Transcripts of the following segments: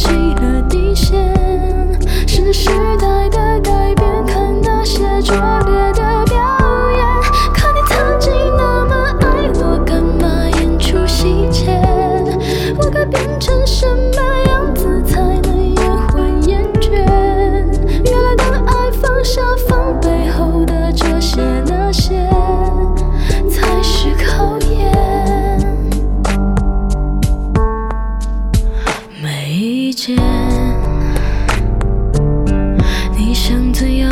散ら想自由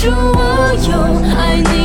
数我有爱你